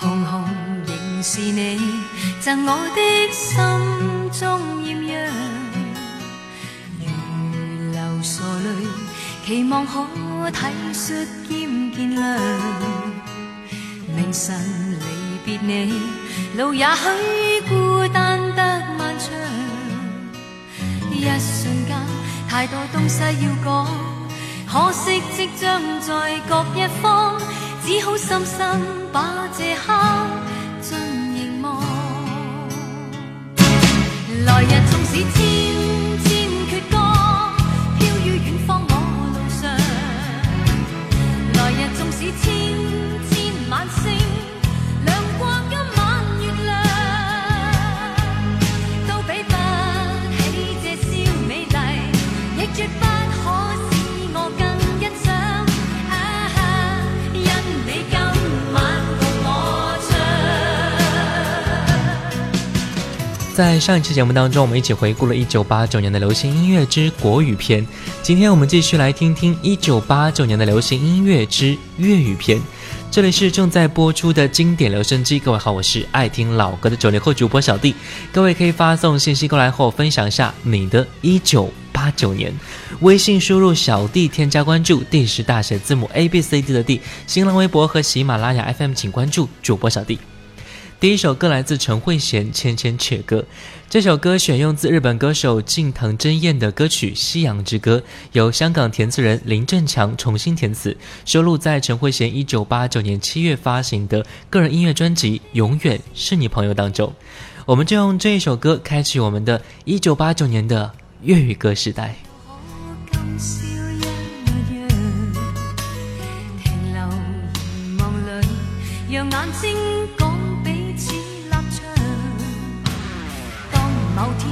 红红仍是你，赠我的心中艳阳。如流傻泪，期望可体恤兼见谅。明晨离别你，路也许孤单得漫长。一瞬间，太多东西要讲，可惜即将在各一方。只好深深把这刻尽凝望，来日纵使千千阙歌，飘于远方我路上。来日纵使千。在上一期节目当中，我们一起回顾了1989年的流行音乐之国语篇。今天我们继续来听听1989年的流行音乐之粤语篇。这里是正在播出的经典留声机。各位好，我是爱听老歌的九零后主播小弟。各位可以发送信息过来，和我分享一下你的一九八九年。微信输入小弟添加关注，D 是大写字母 A B C D 的 D。新浪微博和喜马拉雅 FM 请关注主播小弟。第一首歌来自陈慧娴《千千阙歌》，这首歌选用自日本歌手近藤真彦的歌曲《夕阳之歌》，由香港填词人林振强重新填词，收录在陈慧娴一九八九年七月发行的个人音乐专辑《永远是你朋友》当中。我们就用这一首歌开启我们的一九八九年的粤语歌时代。multi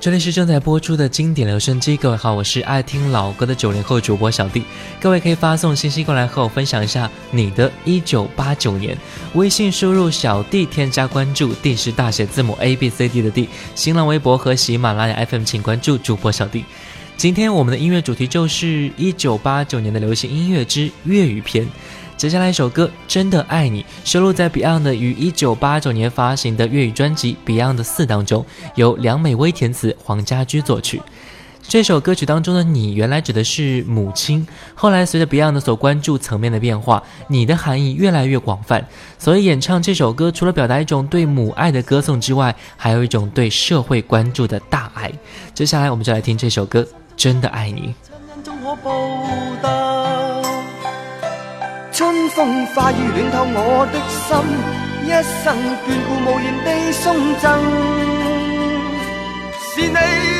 这里是正在播出的经典留声机，各位好，我是爱听老歌的九零后主播小弟，各位可以发送信息过来和我分享一下你的1989年，微信输入小弟添加关注，D 是大写字母 A B C D 的 D，新浪微博和喜马拉雅 FM 请关注主播小弟，今天我们的音乐主题就是1989年的流行音乐之粤语篇。接下来一首歌《真的爱你》，收录在 Beyond 于1989年发行的粤语专辑《Beyond 四》当中，由梁美薇填词，黄家驹作曲。这首歌曲当中的“你”原来指的是母亲，后来随着 Beyond 所关注层面的变化，“你的”含义越来越广泛。所以演唱这首歌，除了表达一种对母爱的歌颂之外，还有一种对社会关注的大爱。接下来我们就来听这首歌《真的爱你》。风花雨暖透我的心，一生眷顾无言地送赠，是你。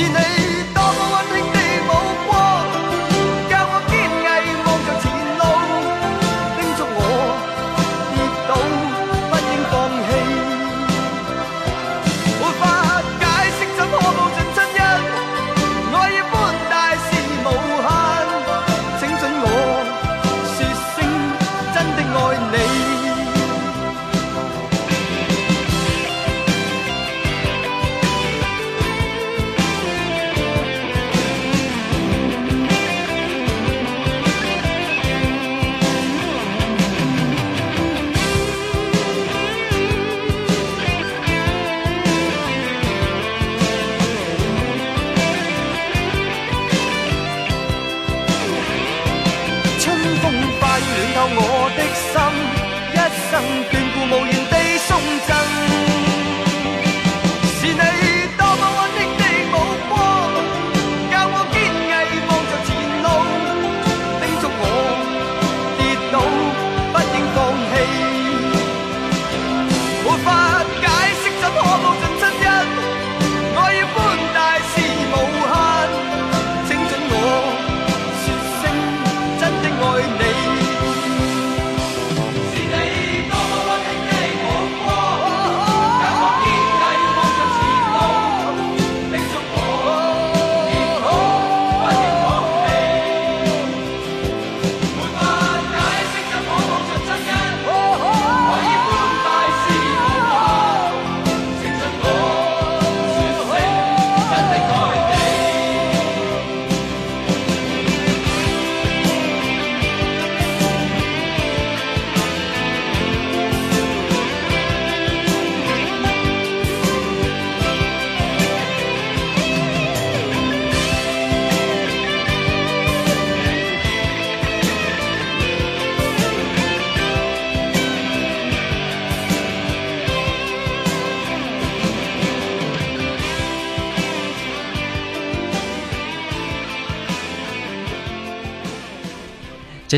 see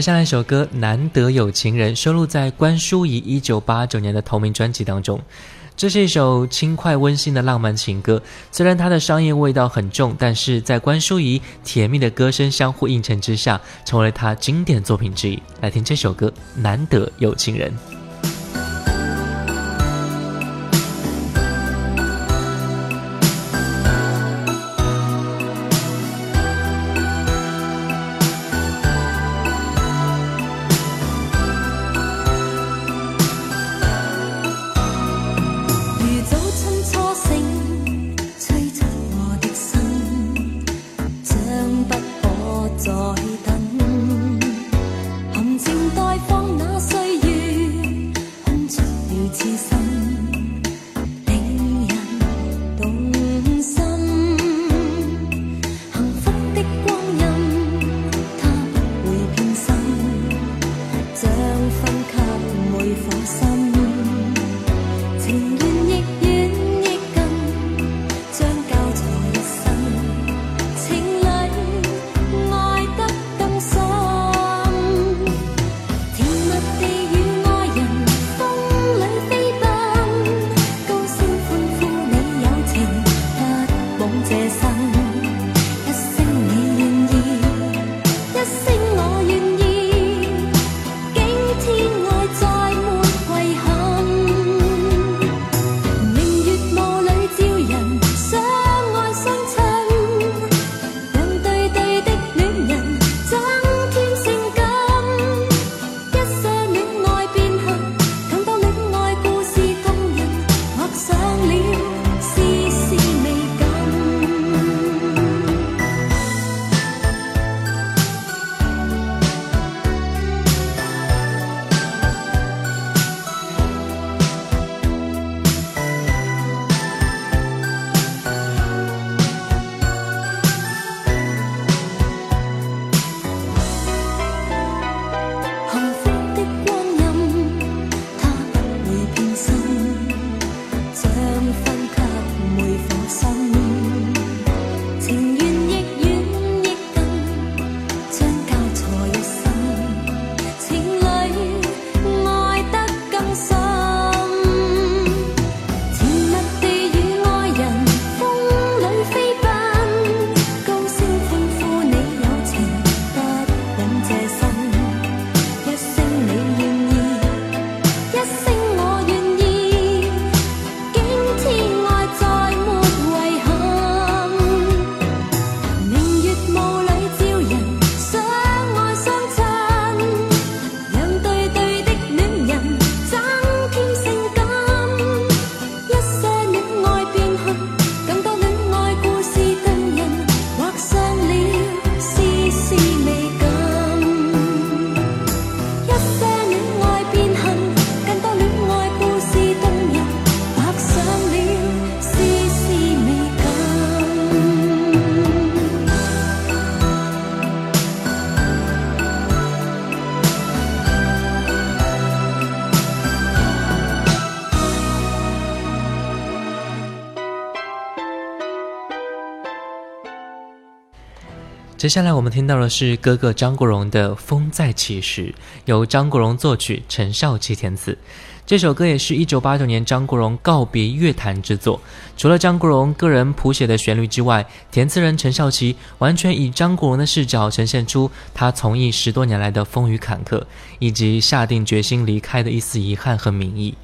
接下来一首歌《难得有情人》收录在关淑怡1989年的同名专辑当中。这是一首轻快温馨的浪漫情歌，虽然它的商业味道很重，但是在关淑怡甜蜜的歌声相互映衬之下，成为了她经典作品之一。来听这首歌《难得有情人》。接下来我们听到的是哥哥张国荣的《风再起时》，由张国荣作曲，陈少琪填词。这首歌也是一九八九年张国荣告别乐坛之作。除了张国荣个人谱写的旋律之外，填词人陈少琪完全以张国荣的视角，呈现出他从艺十多年来的风雨坎坷，以及下定决心离开的一丝遗憾和名义。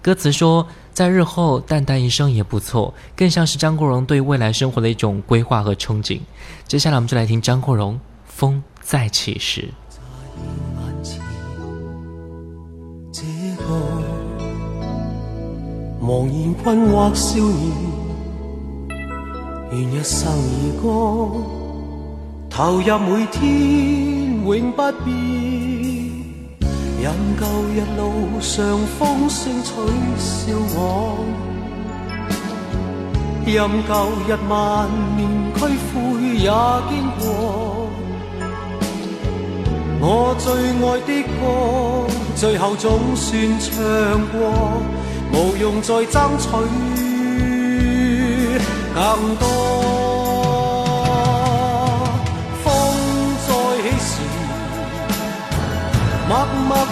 歌词说。在日后淡淡一生也不错更像是张国荣对未来生活的一种规划和憧憬接下来我们就来听张国荣风再起时这个忙音困惑少年愿一生以歌投入每天永不变任旧日路上风声取笑我，任旧日万念俱灰也经过。我最爱的歌，最后总算唱过，无用再争取更多。风再起时，默默。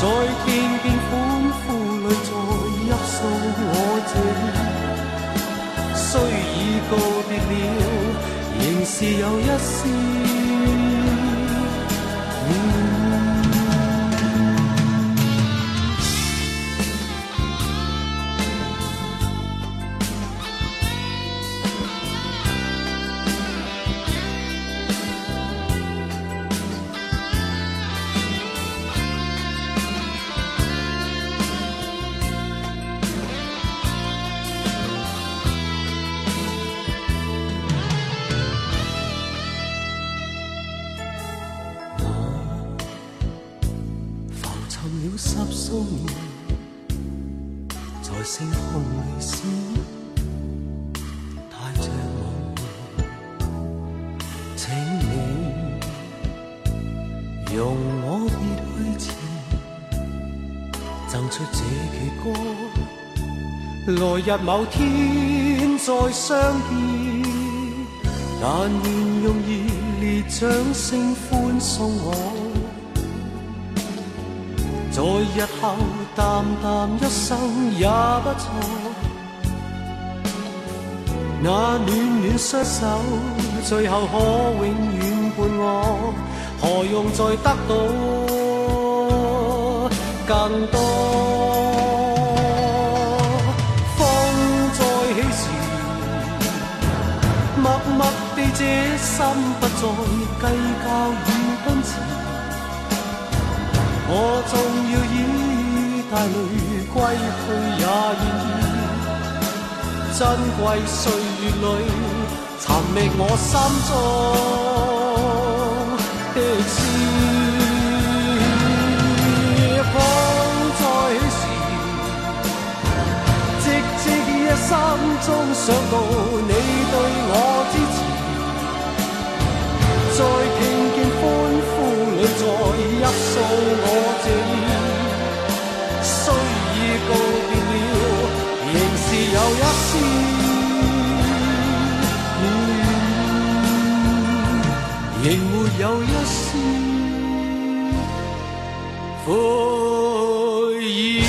再见見欢呼里再泣诉我这，虽已告别了，仍是有一丝。十数年在星空里闪，带着我，请你容我别去前，奏出这曲歌，来日某天再相见。但愿用热烈掌声欢送我。在日后淡淡一生也不错，那暖暖双手，最后可永远伴我，何用再得到更多？风再起时，默默地这心不再计较。我纵要以大泪归去也愿意，珍贵岁月里寻觅我心中的诗。风再起时，寂寂夜深中想到你。有一丝悔意。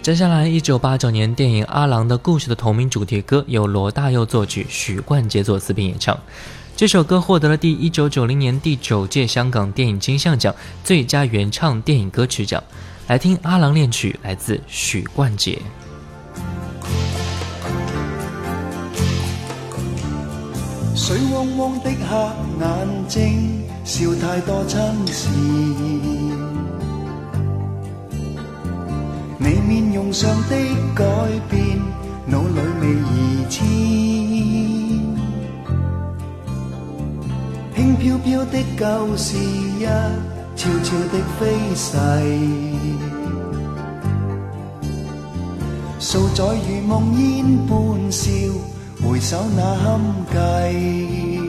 接下来，《一九八九年电影《阿郎的故事》的同名主题歌》，由罗大佑作曲，许冠杰作词并演唱。这首歌获得了第1990年第九届香港电影金像奖最佳原唱电影歌曲奖。来听《阿郎恋曲》，来自许冠杰。水汪汪的黑眼睛，笑太多亲事。你面容上的改变，脑里未移迁。轻飘飘的旧事，一悄悄的飞逝，数载如梦烟般消。回首那堪计，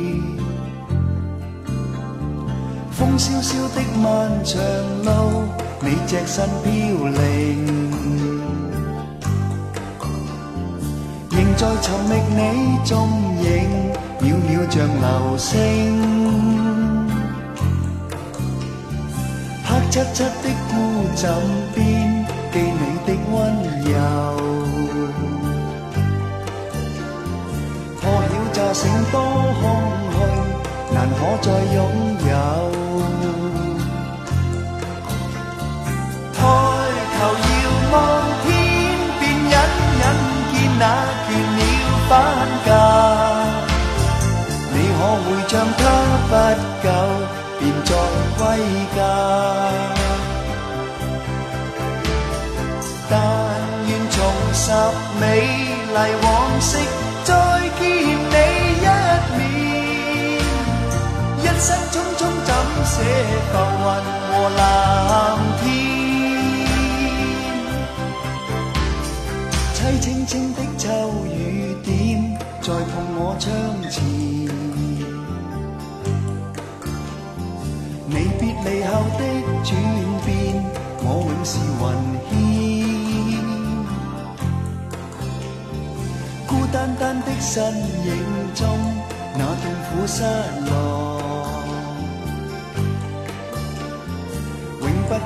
风萧萧的漫长路，你只身飘零，仍在寻觅你踪影，渺渺像流星。黑漆漆的孤枕边，记你。醒多空虚，难可再拥有。抬头遥望天边，隐隐见那倦鸟返家。你可会将它不久便作归家。但愿重拾美丽往昔，再见你。生匆匆怎舍浮云和蓝天？凄清清的秋雨点在碰我窗前。你别离后的转变，我永是云烟。孤单单的身影中，那痛苦失落。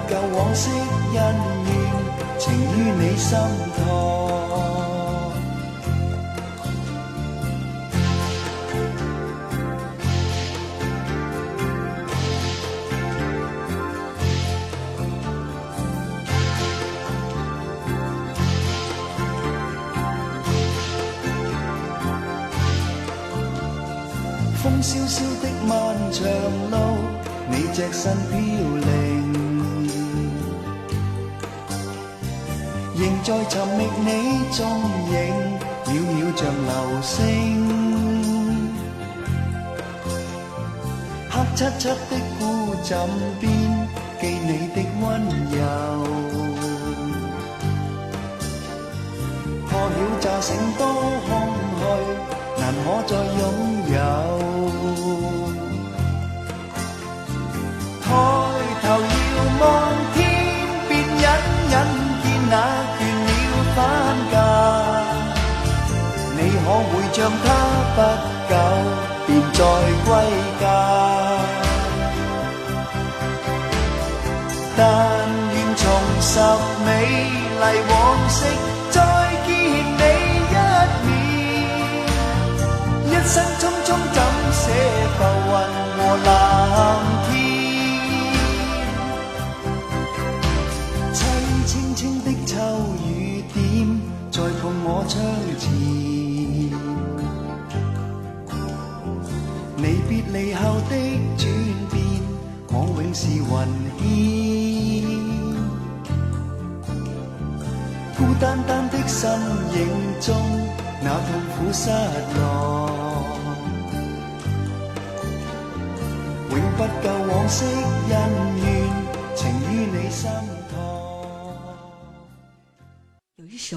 旧往昔恩怨，情于你心头。寻觅你踪影，渺渺像流星。黑漆漆的孤枕边，记你的温柔。破晓乍醒，都空虚，难可再拥有。我会将它不久便再归家。但愿重拾美丽往昔，再见你一面。一生匆匆，怎写浮云和浪？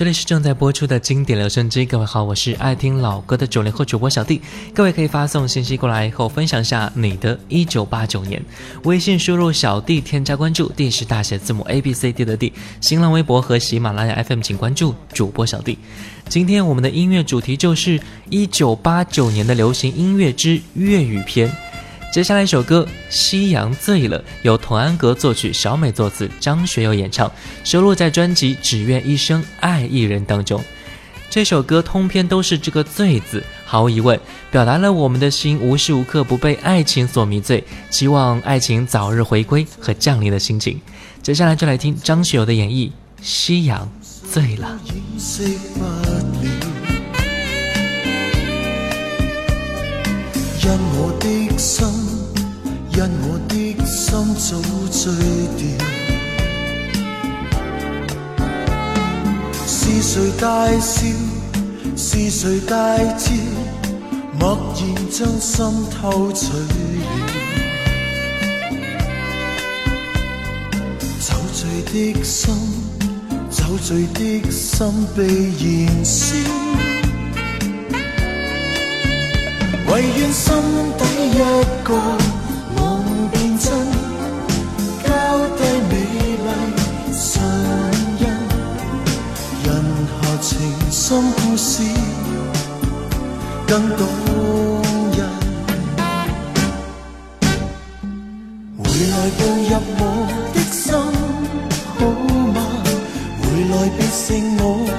这里是正在播出的经典留声机。各位好，我是爱听老歌的九零后主播小弟。各位可以发送信息过来，和我分享一下你的一九八九年。微信输入“小弟”添加关注，D 是大写字母 A B C D 的 D。新浪微博和喜马拉雅 FM 请关注主播小弟。今天我们的音乐主题就是一九八九年的流行音乐之粤语篇。接下来一首歌《夕阳醉了》，由童安格作曲，小美作词，张学友演唱，收录在专辑《只愿一生爱一人》当中。这首歌通篇都是这个“醉”字，毫无疑问，表达了我们的心无时无刻不被爱情所迷醉，希望爱情早日回归和降临的心情。接下来就来听张学友的演绎《夕阳醉了》。因我的心，因我的心早醉掉。是谁大笑？是谁大叫？默然将心偷取了。酒醉的心，酒醉的心被燃烧。唯愿心底一个梦变真，交低美丽唇印，印下情深故事更动人。回来步入我的心好吗？回来别剩我。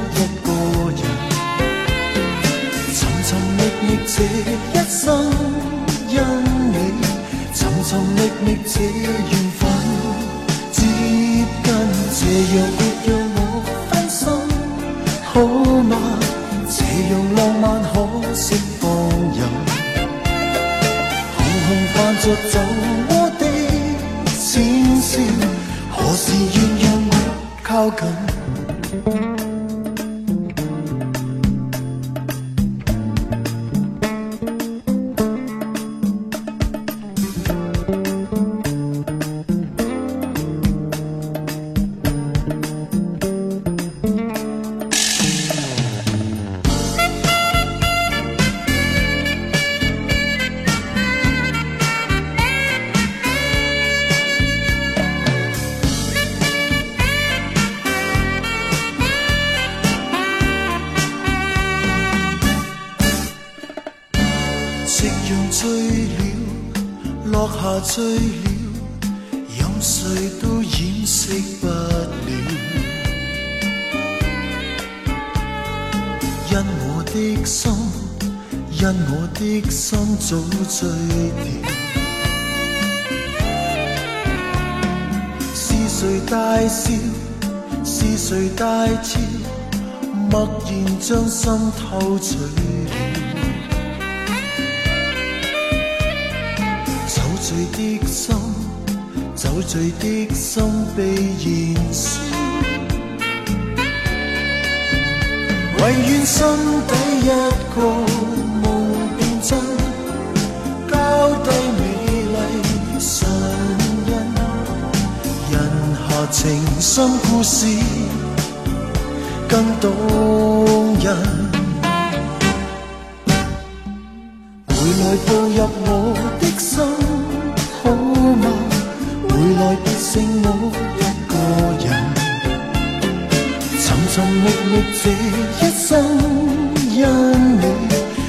觅这缘分，接近，斜阳别让我分心，好吗？斜阳浪漫，可惜放任，着唯愿心底一个梦变真，交低美丽唇印，印下情深故事更动人。回来步入我的心，好吗？回来别剩我。寻寻觅觅这一生，因你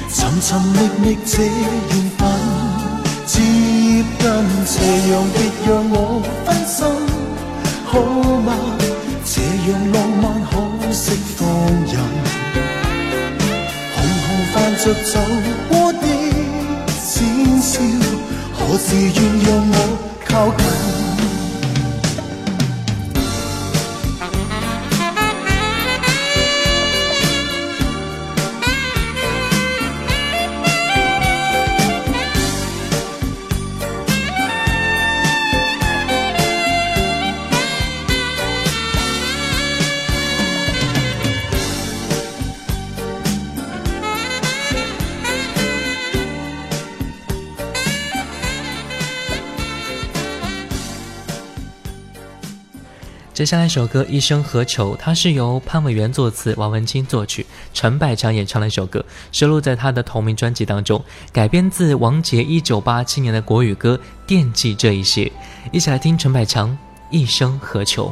寻寻觅觅这缘份，接近斜阳，别让我分心，好吗？斜阳浪漫，可惜放任，红红泛着走过的浅笑，何时愿让我靠？近？下来一首歌《一生何求》，它是由潘伟元作词、王文清作曲、陈百强演唱的一首歌，收录在他的同名专辑当中，改编自王杰1987年的国语歌《惦记这一些》。一起来听陈百强《一生何求》。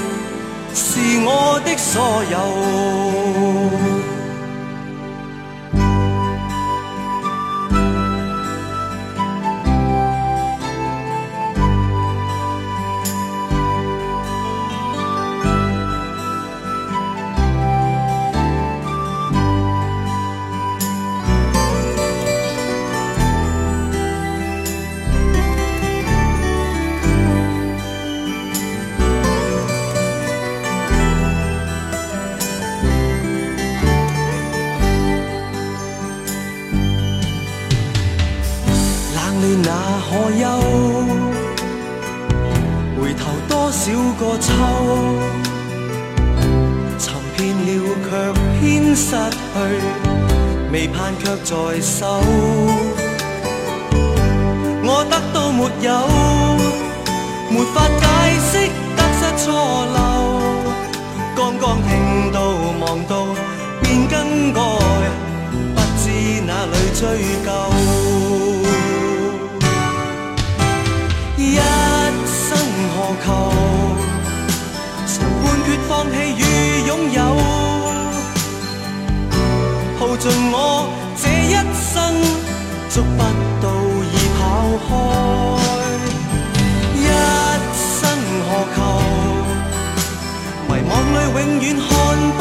是我的所有。永远看。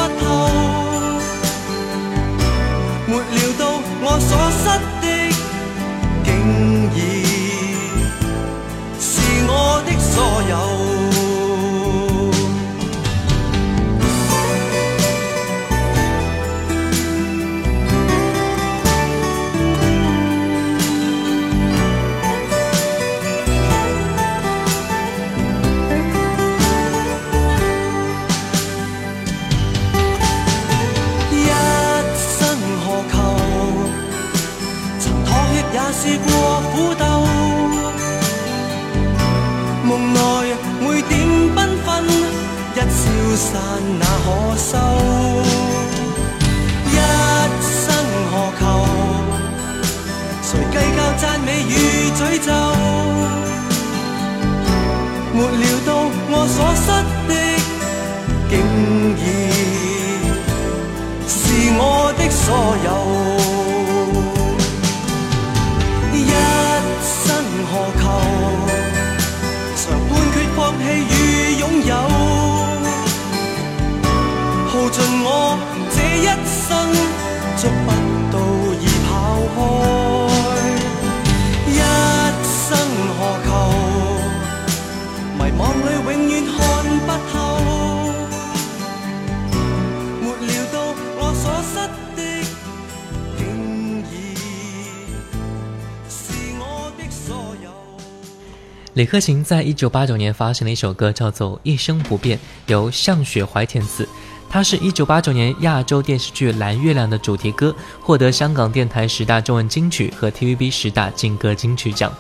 李克勤在一九八九年发行了一首歌，叫做《一生不变》，由向雪怀填词。它是一九八九年亚洲电视剧《蓝月亮》的主题歌，获得香港电台十大中文金曲和 TVB 十大劲歌金曲奖。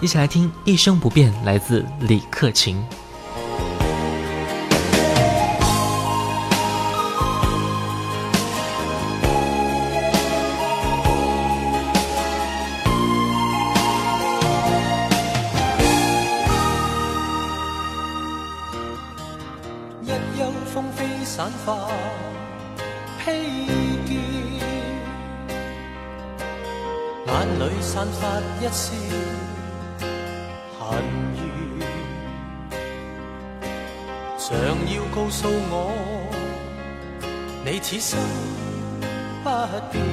一起来听《一生不变》，来自李克勤。告诉我，你此生不变，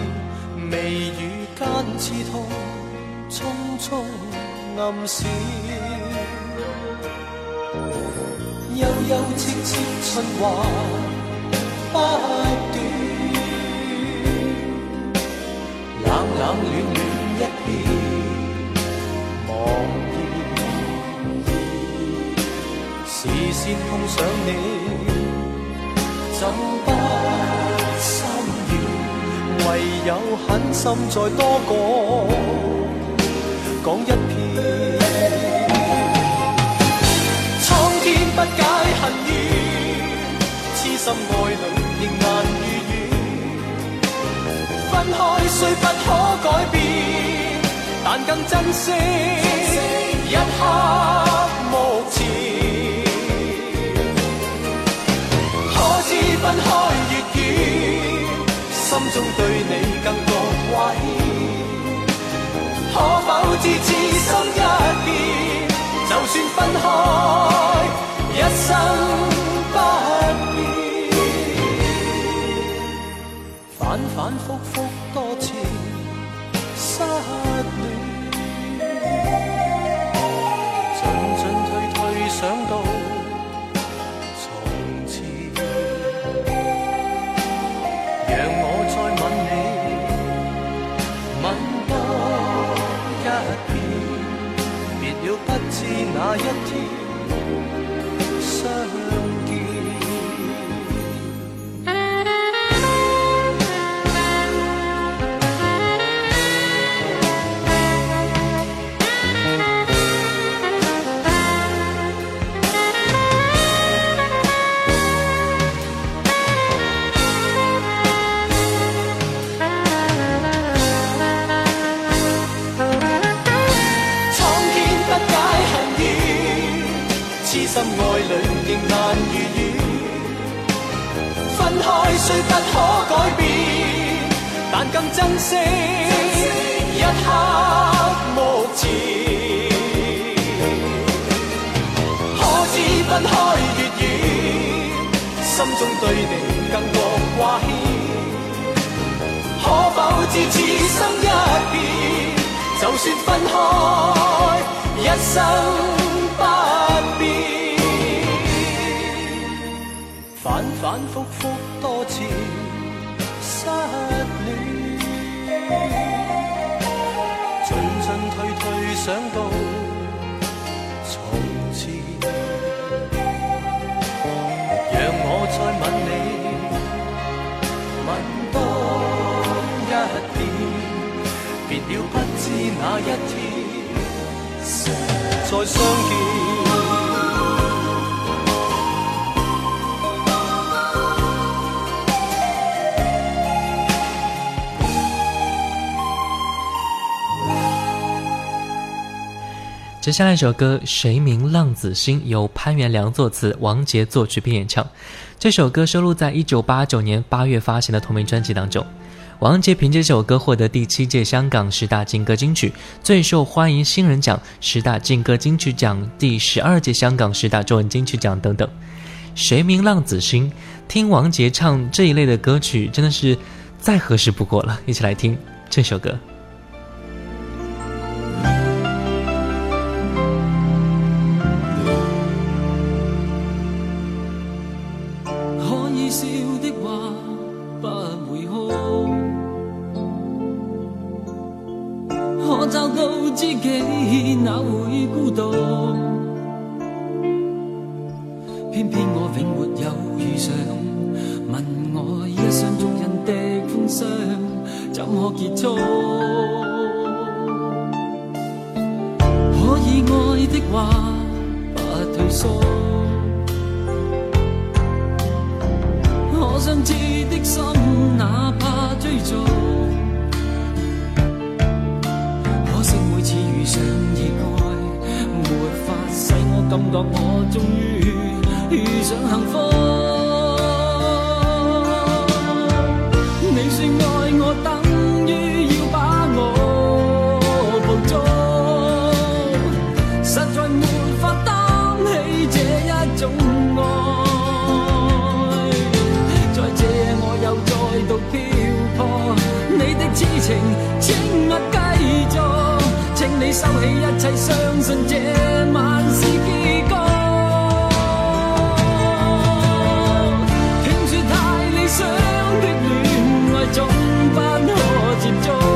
眉宇间刺痛，匆匆暗闪，幽幽切切循环不断，冷冷暖。似先碰上你，怎不心软？唯有狠心再多讲，讲一遍。苍天不解恨怨，痴心爱侣亦难如愿。分开虽不可改变，但更珍惜一刻目前。分开越远，心中对你更觉挂牵。可否知痴心一片？就算分开，一生不变。反反复复多次。那一天。接下来一首歌《谁明浪子心》，由潘源良作词，王杰作曲并演唱。这首歌收录在一九八九年八月发行的同名专辑当中。王杰凭借这首歌获得第七届香港十大劲歌金曲最受欢迎新人奖、十大劲歌金曲奖、第十二届香港十大中文金曲奖等等。《谁明浪子心》听王杰唱这一类的歌曲，真的是再合适不过了。一起来听这首歌。收起一切，相信这万是结局。听说太理想的恋爱总不可接触。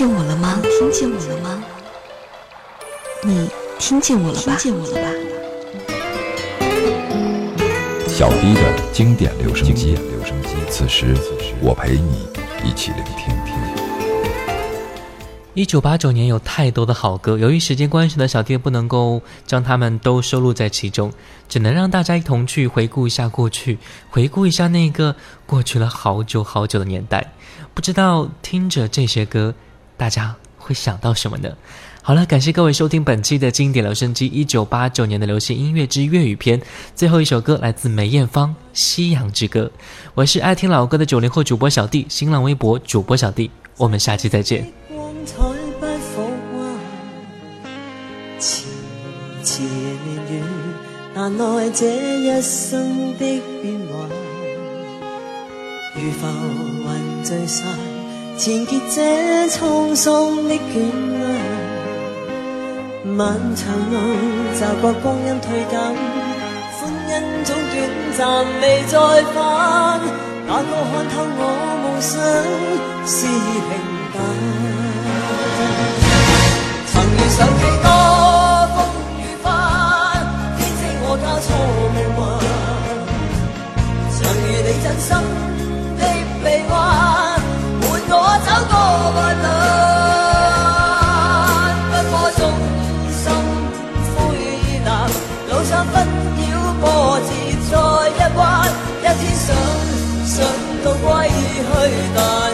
听见我了吗？听见我了吗？你听见我了吧？听见我了吧？小 D 的经典留声机，此时我陪你一起聆听。听，一九八九年有太多的好歌，由于时间关系呢，小 D 不能够将他们都收录在其中，只能让大家一同去回顾一下过去，回顾一下那个过去了好久好久的年代。不知道听着这些歌。大家会想到什么呢？好了，感谢各位收听本期的经典留声机，一九八九年的流行音乐之粤语篇，最后一首歌来自梅艳芳《夕阳之歌》。我是爱听老歌的九零后主播小弟，新浪微博主播小弟，我们下期再见。缠结这沧桑的卷，漫长路习惯光阴退减，欢欣总短暂未再返。但我看透我梦想是平淡？曾遇上几多风雨翻，编织我加错命运。曾与你真心。困难，奔波心灰意冷，路上纷扰波折再一关，一天想，想到归去但。